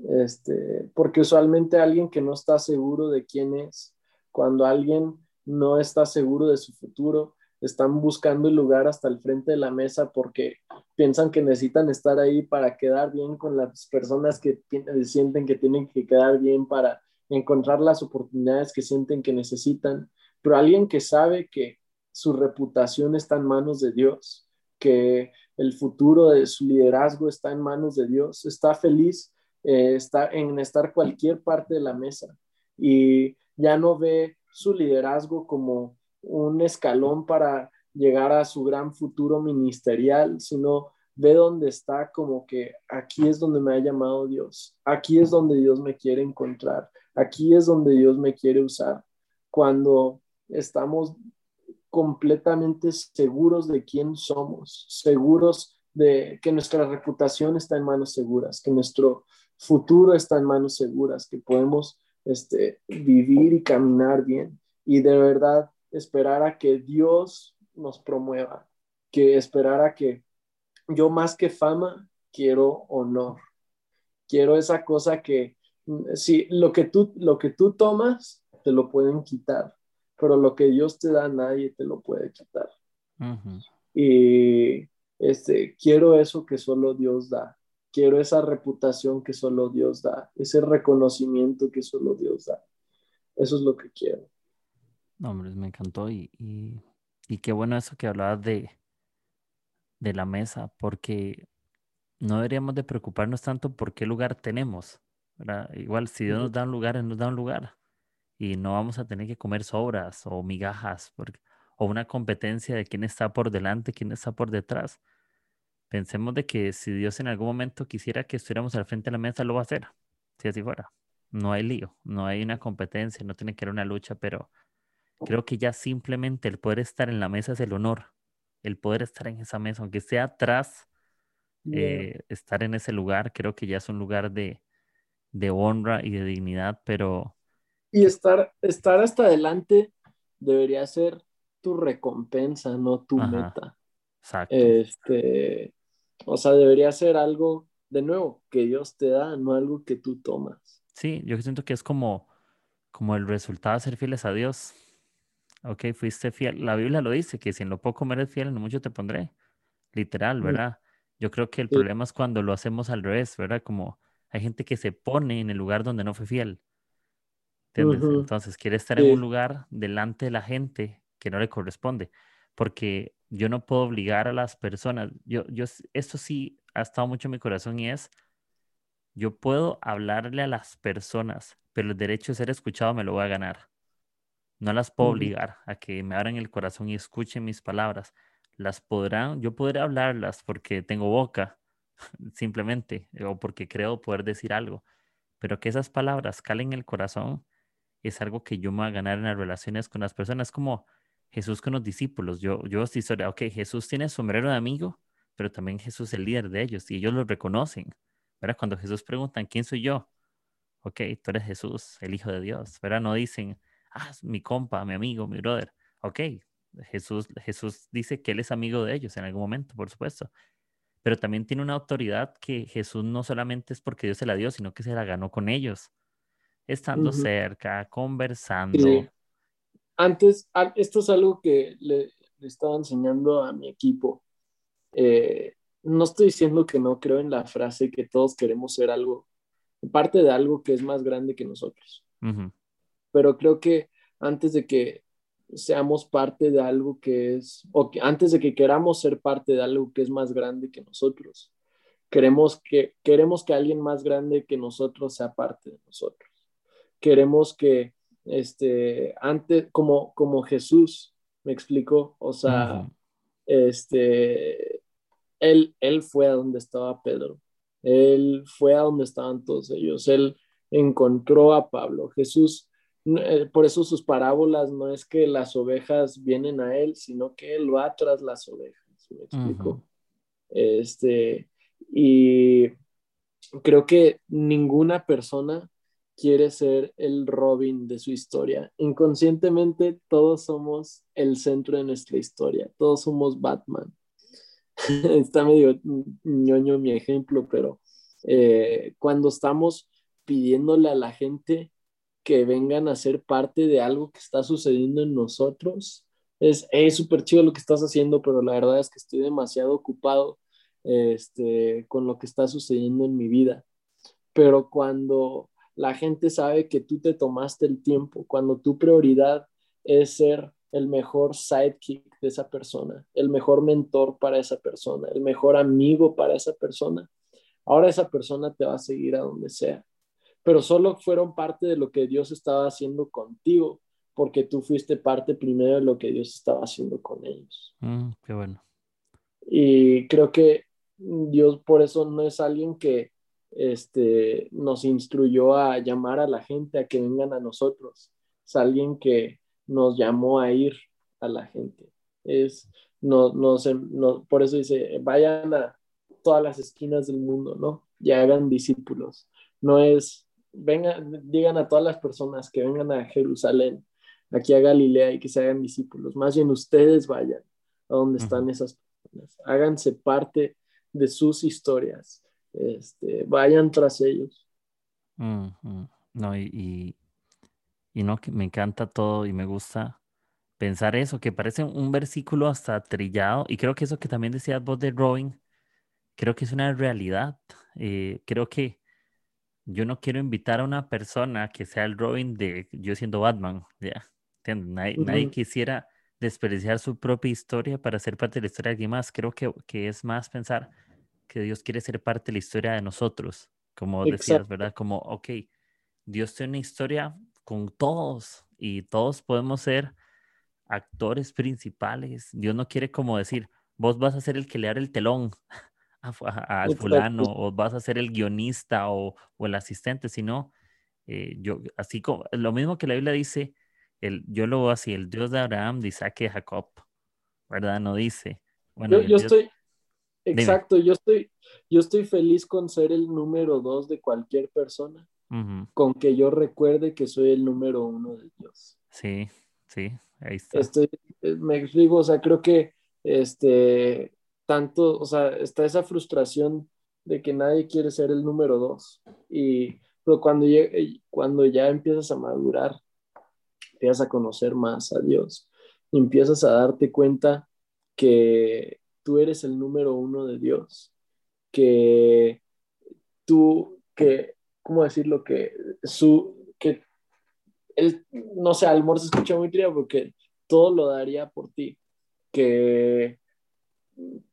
Este, porque usualmente alguien que no está seguro de quién es, cuando alguien no está seguro de su futuro, están buscando el lugar hasta el frente de la mesa porque piensan que necesitan estar ahí para quedar bien con las personas que sienten que tienen que quedar bien para encontrar las oportunidades que sienten que necesitan. Pero alguien que sabe que su reputación está en manos de Dios, que el futuro de su liderazgo está en manos de Dios, está feliz eh, está en estar cualquier parte de la mesa y ya no ve su liderazgo como un escalón para llegar a su gran futuro ministerial, sino ve dónde está como que aquí es donde me ha llamado Dios, aquí es donde Dios me quiere encontrar, aquí es donde Dios me quiere usar. Cuando estamos completamente seguros de quién somos, seguros de que nuestra reputación está en manos seguras, que nuestro futuro está en manos seguras, que podemos este, vivir y caminar bien. Y de verdad esperar a que Dios nos promueva, que esperar a que yo más que fama quiero honor, quiero esa cosa que Sí, lo que tú, lo que tú tomas, te lo pueden quitar, pero lo que Dios te da, nadie te lo puede quitar. Y este, quiero eso que solo Dios da. Quiero esa reputación que solo Dios da, ese reconocimiento que solo Dios da. Eso es lo que quiero. No, hombre, me encantó y, y, qué bueno eso que hablabas de, de la mesa, porque no deberíamos de preocuparnos tanto por qué lugar tenemos. Igual, si Dios nos da un lugar, Él nos da un lugar. Y no vamos a tener que comer sobras o migajas, porque, o una competencia de quién está por delante, quién está por detrás. Pensemos de que si Dios en algún momento quisiera que estuviéramos al frente de la mesa, lo va a hacer, si así fuera. No hay lío, no hay una competencia, no tiene que haber una lucha, pero creo que ya simplemente el poder estar en la mesa es el honor. El poder estar en esa mesa, aunque sea atrás, eh, estar en ese lugar, creo que ya es un lugar de, honra y de dignidad, pero... Y estar, estar hasta adelante debería ser tu recompensa, no tu meta. Exacto. Este, o sea, debería ser algo, de nuevo, que Dios te da, no algo que tú tomas. Sí, yo siento que es como, como el resultado de ser fieles a Dios. Ok, fuiste fiel. La Biblia lo dice, que si en lo poco me eres fiel, en lo mucho te pondré. Literal, ¿verdad? Yo creo que el problema es cuando lo hacemos al revés, ¿verdad? Como hay gente que se pone en el lugar donde no fue fiel. ¿Entiendes? Entonces quiere estar en un lugar delante de la gente que no le corresponde. Porque yo no puedo obligar a las personas, yo, yo, esto sí ha estado mucho en mi corazón y es, yo puedo hablarle a las personas, pero el derecho de ser escuchado me lo voy a ganar. No las puedo obligar a que me abran el corazón y escuchen mis palabras. Las podrán, yo podré hablarlas porque tengo boca, (laughs) simplemente, o porque creo poder decir algo, pero que esas palabras calen el corazón es algo que yo me voy a ganar en las relaciones con las personas. Como Jesús con los discípulos. Yo, yo estoy sobre, ok, Jesús tiene sombrero de amigo, pero también Jesús es el líder de ellos y ellos lo reconocen. ¿verdad? Cuando Jesús preguntan, ¿quién soy yo? Ok, tú eres Jesús, el Hijo de Dios. ¿verdad? No dicen, ah, mi compa, mi amigo, mi brother. Ok, Jesús, Jesús dice que Él es amigo de ellos en algún momento, por supuesto. Pero también tiene una autoridad que Jesús no solamente es porque Dios se la dio, sino que se la ganó con ellos, estando cerca, conversando antes, esto es algo que le, estaba enseñando a mi equipo. Eh, no estoy diciendo que no creo en la frase que todos queremos ser algo, parte de algo que es más grande que nosotros. Pero creo que antes de que seamos parte de algo que es, o que antes de que queramos ser parte de algo que es más grande que nosotros, queremos que, queremos que alguien más grande que nosotros sea parte de nosotros. Queremos que este, antes, como, como Jesús, me explicó, o sea, este, él, él fue a donde estaba Pedro, él fue a donde estaban todos ellos, él encontró a Pablo, Jesús, por eso sus parábolas no es que las ovejas vienen a él, sino que él va tras las ovejas, me explico. Este, y creo que ninguna persona quiere ser el Robin de su historia. Inconscientemente todos somos el centro de nuestra historia, todos somos Batman. (laughs) Está medio ñoño mi ejemplo, pero eh, cuando estamos pidiéndole a la gente que vengan a ser parte de algo que está sucediendo en nosotros, es súper chido lo que estás haciendo, pero la verdad es que estoy demasiado ocupado este, con lo que está sucediendo en mi vida. Pero cuando la gente sabe que tú te tomaste el tiempo, cuando tu prioridad es ser el mejor sidekick de esa persona, el mejor mentor para esa persona, el mejor amigo para esa persona. Ahora esa persona te va a seguir a donde sea, pero solo fueron parte de lo que Dios estaba haciendo contigo, porque tú fuiste parte primero de lo que Dios estaba haciendo con ellos. Mm, qué bueno. Y creo que Dios por eso no es alguien que este, nos instruyó a llamar a la gente a que vengan a nosotros. Es alguien que nos llamó a ir a la gente. Es, no, no, por eso dice, vayan a todas las esquinas del mundo, ¿no? Y hagan discípulos. No es, vengan, digan a todas las personas que vengan a Jerusalén, aquí a Galilea y que se hagan discípulos. Más bien ustedes vayan a donde están esas personas. Háganse parte de sus historias este, vayan tras ellos. No, y, y, no, que me encanta todo y me gusta pensar eso, que parece un versículo hasta trillado, y creo que eso que también decías vos de Robin, creo que es una realidad. Eh, creo que yo no quiero invitar a una persona que sea el Robin de yo siendo Batman, ¿ya? Nadie, quisiera desperdiciar su propia historia para ser parte de la historia de alguien más. Creo que, que es más pensar que Dios quiere ser parte de la historia de nosotros, como decías, ¿verdad? Como, ok, Dios tiene una historia con todos y todos podemos ser actores principales. Dios no quiere como decir, vos vas a ser el que le abre el telón al fulano o vas a ser el guionista o, o el asistente, sino eh, yo, así como, lo mismo que la Biblia dice, el, yo lo veo así, el Dios de Abraham, de Isaac y Jacob, ¿verdad? No dice. Bueno, yo, estoy, exacto, yo estoy, yo estoy feliz con ser el número dos de cualquier persona, con que yo recuerde que soy el número uno de Dios. Sí, sí, ahí está. Estoy, eh, me explico, o sea, creo que este, tanto, o sea, está esa frustración de que nadie quiere ser el número dos. Y, pero cuando, cuando ya empiezas a madurar, empiezas a conocer más a Dios, empiezas a darte cuenta que tú eres el número uno de Dios, que tú, que, ¿cómo decirlo? Que su, que él, no sé, al se escucha muy trío porque todo lo daría por ti, que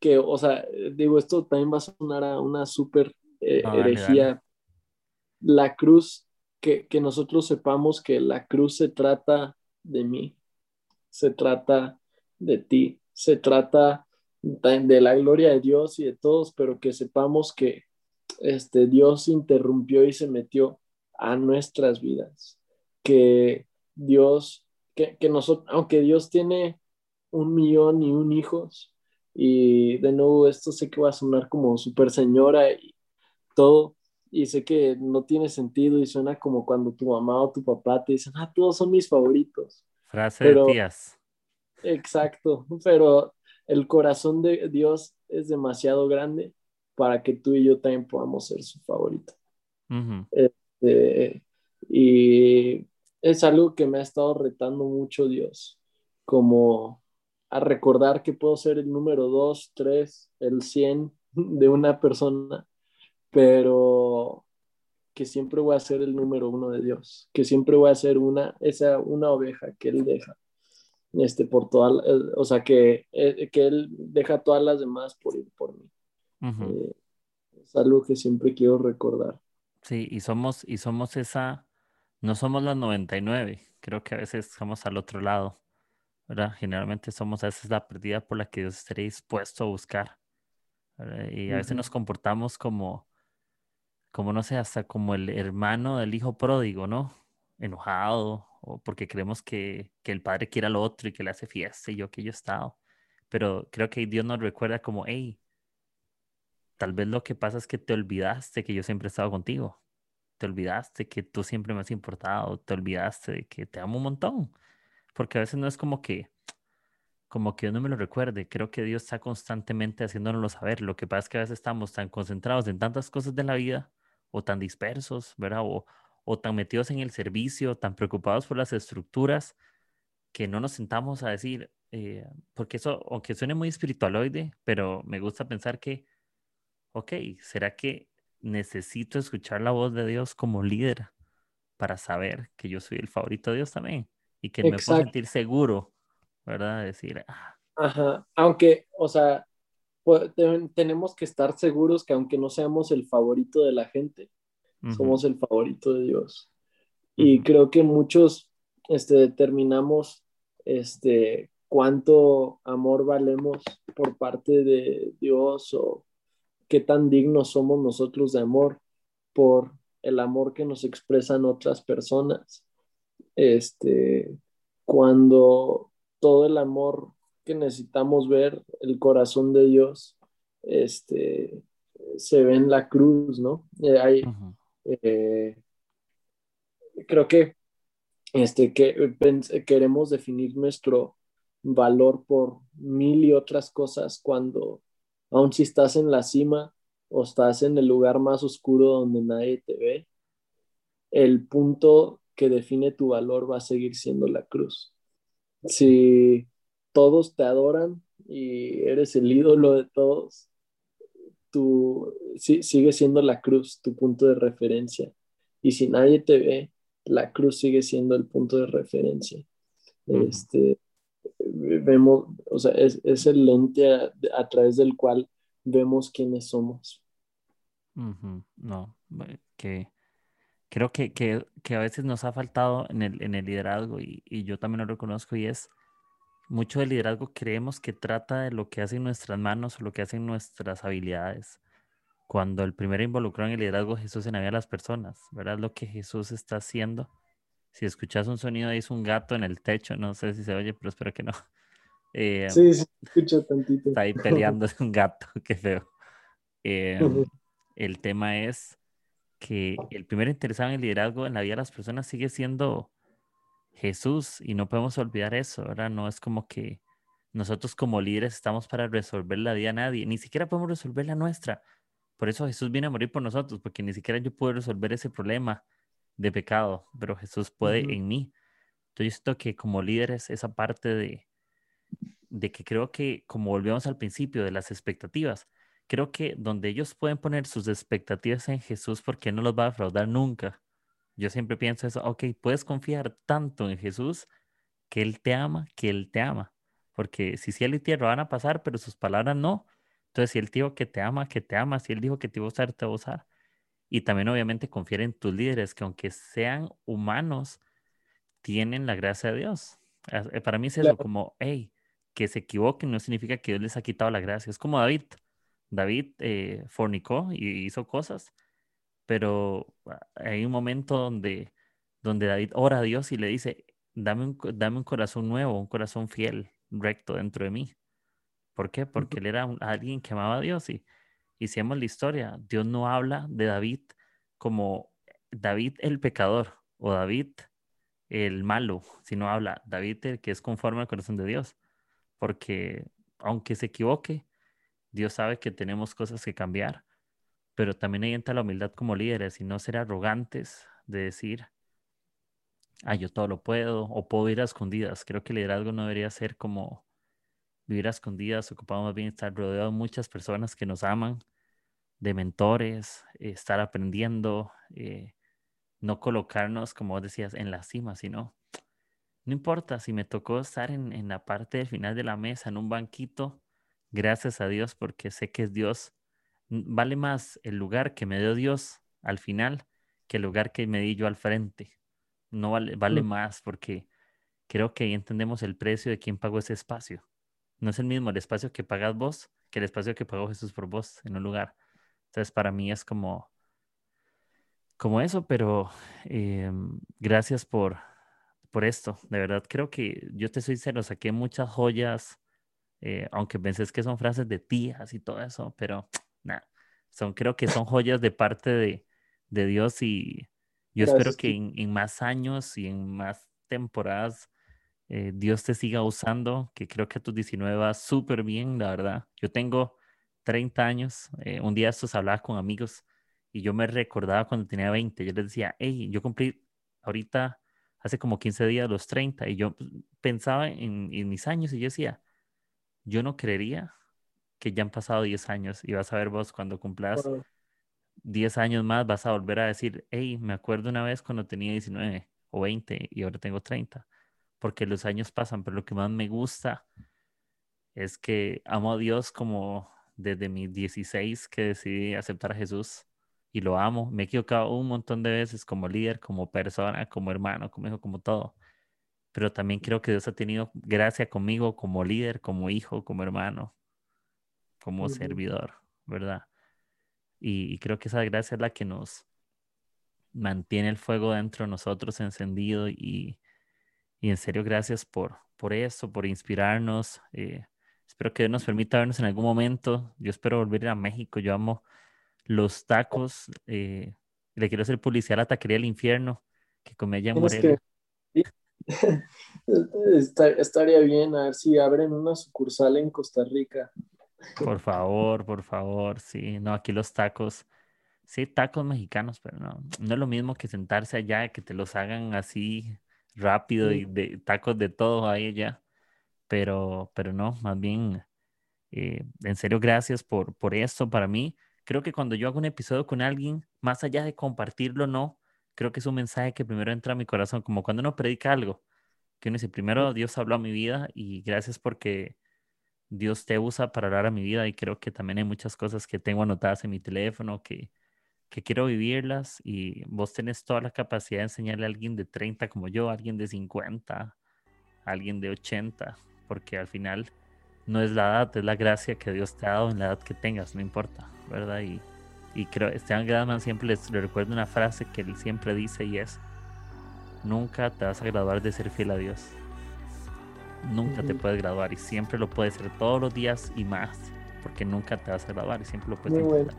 que, o sea, digo, esto también va a sonar a una súper eh, herejía. La cruz, que, que nosotros sepamos que la cruz se trata de mí, se trata de ti, se trata de la gloria de Dios y de todos, pero que sepamos que este, Dios interrumpió y se metió a nuestras vidas, que Dios, que, que nosotros, aunque Dios tiene un millón y un hijos, y de nuevo, esto sé que va a sonar como súper señora y todo. Y sé que no tiene sentido y suena como cuando tu mamá o tu papá te dicen, ah, todos son mis favoritos. Frase de tías. Exacto, pero el corazón de Dios es demasiado grande para que tú y yo también podamos ser su favorito. Este, y es algo que me ha estado retando mucho Dios, como a recordar que puedo ser el número 2, 3, el 100 de una persona, pero que siempre voy a ser el número uno de Dios, que siempre voy a ser una, esa, una oveja que Él deja, este, por toda, o sea, que, eh, que Él deja todas las demás por ir por mí. Eh, es algo que siempre quiero recordar. Sí, y somos, y somos esa, no somos las 99, creo que a veces somos al otro lado. ¿Verdad? Generalmente somos a veces la perdida por la que Dios estaría dispuesto a buscar. Y a veces nos comportamos como, como, no sé, hasta como el hermano del hijo pródigo, ¿no? Enojado, o porque creemos que, que el padre quiere al otro y que le hace fiesta y yo que yo he estado. Pero creo que Dios nos recuerda como, hey, tal vez lo que pasa es que te olvidaste que yo siempre he estado contigo. Te olvidaste que tú siempre me has importado. Te olvidaste de que te amo un montón porque a veces no es como que, como que uno me lo recuerde. Creo que Dios está constantemente haciéndonoslo saber. Lo que pasa es que a veces estamos tan concentrados en tantas cosas de la vida o tan dispersos, ¿verdad? O, o tan metidos en el servicio, tan preocupados por las estructuras, que no nos sentamos a decir, eh, porque eso, aunque suene muy espiritualoide, pero me gusta pensar que, ok, ¿será que necesito escuchar la voz de Dios como líder para saber que yo soy el favorito de Dios también? Y que me puedo sentir seguro, ¿verdad? Decir, ah". Ajá, aunque, o sea, tenemos que estar seguros que aunque no seamos el favorito de la gente, somos el favorito de Dios. Y creo que muchos este, determinamos este, cuánto amor valemos por parte de Dios o qué tan dignos somos nosotros de amor por el amor que nos expresan otras personas este, cuando todo el amor que necesitamos ver, el corazón de Dios, este, se ve en la cruz, ¿no? Eh, eh, creo que, este, que queremos definir nuestro valor por mil y otras cosas cuando, aun si estás en la cima o estás en el lugar más oscuro donde nadie te ve, el punto que define tu valor va a seguir siendo la cruz. Si todos te adoran y eres el ídolo de todos, tú sigue siendo la cruz tu punto de referencia. Y si nadie te ve, la cruz sigue siendo el punto de referencia. Este, vemos, o sea, es, el lente a, través del cual vemos quiénes somos. No, que creo que, que, a veces nos ha faltado en el, en el liderazgo y, y, yo también lo reconozco y es mucho del liderazgo creemos que trata de lo que hacen nuestras manos o lo que hacen nuestras habilidades. Cuando el primero involucrado en el liderazgo Jesús en la vida de las personas, ¿verdad? Lo que Jesús está haciendo. Si escuchas un sonido, ahí es un gato en el techo, no sé si se oye, pero espero que no. (laughs) Eh, sí, sí, escucha tantito. Está ahí peleando un gato, (laughs) qué feo. (laughs) Eh, el tema es que el primer interesado en el liderazgo en la vida de las personas sigue siendo Jesús y no podemos olvidar eso, ¿verdad? No es como que nosotros como líderes estamos para resolver la vida a nadie, ni siquiera podemos resolver la nuestra. Por eso Jesús viene a morir por nosotros, porque ni siquiera yo puedo resolver ese problema de pecado, pero Jesús puede en mí. Entonces, yo siento que como líderes, esa parte de, de que creo que, como volvemos al principio, de las expectativas, creo que donde ellos pueden poner sus expectativas en Jesús, porque no los va a defraudar nunca. Yo siempre pienso eso, ok, puedes confiar tanto en Jesús que Él te ama, que Él te ama. Porque si cielo y tierra van a pasar, pero sus palabras no. Entonces, si Él dijo que te ama, que te ama, si Él dijo que te iba a usar, te va a usar. Y también obviamente confiar en tus líderes, que aunque sean humanos, tienen la gracia de Dios. Eh, para mí es eso, como, hey, que se equivoquen no significa que Dios les ha quitado la gracia. Es como David. David eh, fornicó y hizo cosas, pero ah, hay un momento donde, donde David ora a Dios y le dice, dame un, dame un corazón nuevo, un corazón fiel, recto dentro de mí. ¿Por qué? Porque él era alguien que amaba a Dios y, hicimos la historia. Dios no habla de David como David el pecador o David el malo, sino habla David el que es conforme al corazón de Dios. Porque aunque se equivoque, Dios sabe que tenemos cosas que cambiar, pero también ahí entra la humildad como líderes y no ser arrogantes de decir, ah, yo todo lo puedo o puedo ir a escondidas. Creo que el liderazgo no debería ser como vivir a escondidas, ocupamos bien estar rodeado de muchas personas que nos aman, de mentores, estar aprendiendo, eh, no colocarnos, como decías, en la cima, sino, no importa si me tocó estar en la parte del final de la mesa, en un banquito, gracias a Dios, porque sé que es Dios. Vale más el lugar que me dio Dios al final que el lugar que me di yo al frente. No vale, vale mm. más porque creo que ahí entendemos el precio de quién pagó ese espacio. No es el mismo el espacio que pagas vos que el espacio que pagó Jesús por vos en un lugar. Entonces, para mí es como, como eso, pero em, gracias por, por esto. De verdad, creo que yo te soy sincero, saqué muchas joyas, eh, aunque pensés que son frases de tías y todo eso, pero (tsk) nada, son, creo que son joyas de parte de, de Dios y yo espero que en, en, más años y en más temporadas eh, Dios te siga usando, que creo que a tus 19 va súper bien, la verdad. Yo tengo 30 años, eh, un día estos hablaba con amigos y yo me recordaba cuando tenía 20, yo les decía, hey, yo cumplí ahorita hace como 15 días los 30 y yo pensaba en, mis años y yo decía, yo no creería que ya han pasado 10 años y vas a ver vos cuando cumplas 10 años más vas a volver a decir, hey, me acuerdo una vez cuando tenía 19 o 20 y ahora tengo 30 porque los años pasan, pero lo que más me gusta es que amo a Dios como desde mis 16 que decidí aceptar a Jesús y lo amo. Me he equivocado un montón de veces como líder, como persona, como hermano, como hijo, como todo. Pero también creo que Dios ha tenido gracia conmigo como líder, como hijo, como hermano, como servidor, ¿verdad? Y, y, creo que esa gracia es la que nos mantiene el fuego dentro de nosotros encendido y, y en serio, gracias por, por eso, por inspirarnos. Eh, espero que Dios nos permita vernos en algún momento. Yo espero volver a México. Yo amo los tacos. Eh, le quiero hacer publicidad a la taquería del infierno que comí allá en Morelia. (laughs) estaría bien a ver si abren una sucursal en Costa Rica. Por favor, por favor, sí. No, aquí los tacos sí, tacos mexicanos, pero no, no es lo mismo que sentarse allá, que te los hagan así rápido y de tacos de todo ahí allá. Pero, pero no, más bien, eh, en serio, gracias por, por esto para mí. Creo que cuando yo hago un episodio con alguien, más allá de compartirlo, no, creo que es un mensaje que primero entra a mi corazón, como cuando uno predica algo, que uno dice, primero Dios habló a mi vida y gracias porque Dios te usa para hablar a mi vida y creo que también hay muchas cosas que tengo anotadas en mi teléfono que, que quiero vivirlas y vos tenés toda la capacidad de enseñarle a alguien de 30 como yo, a alguien de 50, a alguien de 80, porque al final no es la edad, es la gracia que Dios te ha dado en la edad que tengas, no importa, ¿verdad? Y, y creo, Esteban Gradman siempre les, le recuerdo una frase que él siempre dice y es, nunca te vas a graduar de ser fiel a Dios. Nunca te puedes graduar y siempre lo puedes hacer todos los días y más, porque nunca te vas a graduar y siempre lo puedes hacer.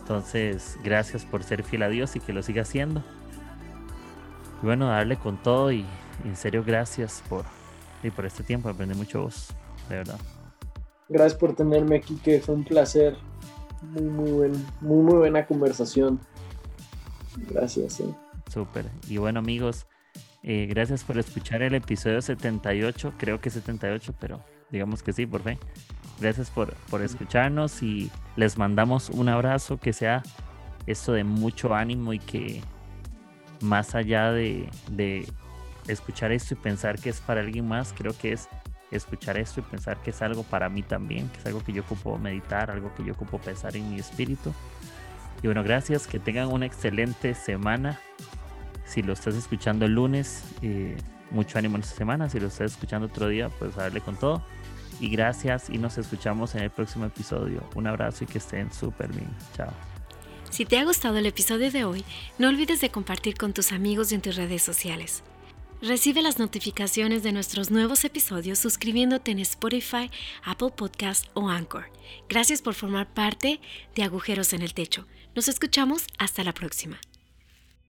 Entonces, gracias por ser fiel a Dios y que lo siga haciendo. Y bueno, darle con todo y, en serio gracias por, y por este tiempo. Aprendí mucho vos, de verdad. Gracias por tenerme aquí, que fue un placer. Muy, muy, muy, muy buena conversación. Gracias. Eh. Súper. Y bueno, amigos, eh, gracias por escuchar el episodio 78. Creo que 78, pero digamos que sí, por fe. Gracias por, por escucharnos y les mandamos un abrazo que sea esto de mucho ánimo y que más allá de, de escuchar esto y pensar que es para alguien más, creo que es escuchar esto y pensar que es algo para mí también, que es algo que yo ocupo meditar, algo que yo ocupo pensar en mi espíritu. Y bueno, gracias, que tengan una excelente semana. Si lo estás escuchando el lunes, eh, mucho ánimo en esta semana. Si lo estás escuchando otro día, pues darle con todo y gracias y nos escuchamos en el próximo episodio. Un abrazo y que estén súper bien. Chao. Si te ha gustado el episodio de hoy, no olvides de compartir con tus amigos y en tus redes sociales. Recibe las notificaciones de nuestros nuevos episodios suscribiéndote en Spotify, Apple Podcast o Anchor. Gracias por formar parte de Agujeros en el Techo. Nos escuchamos hasta la próxima.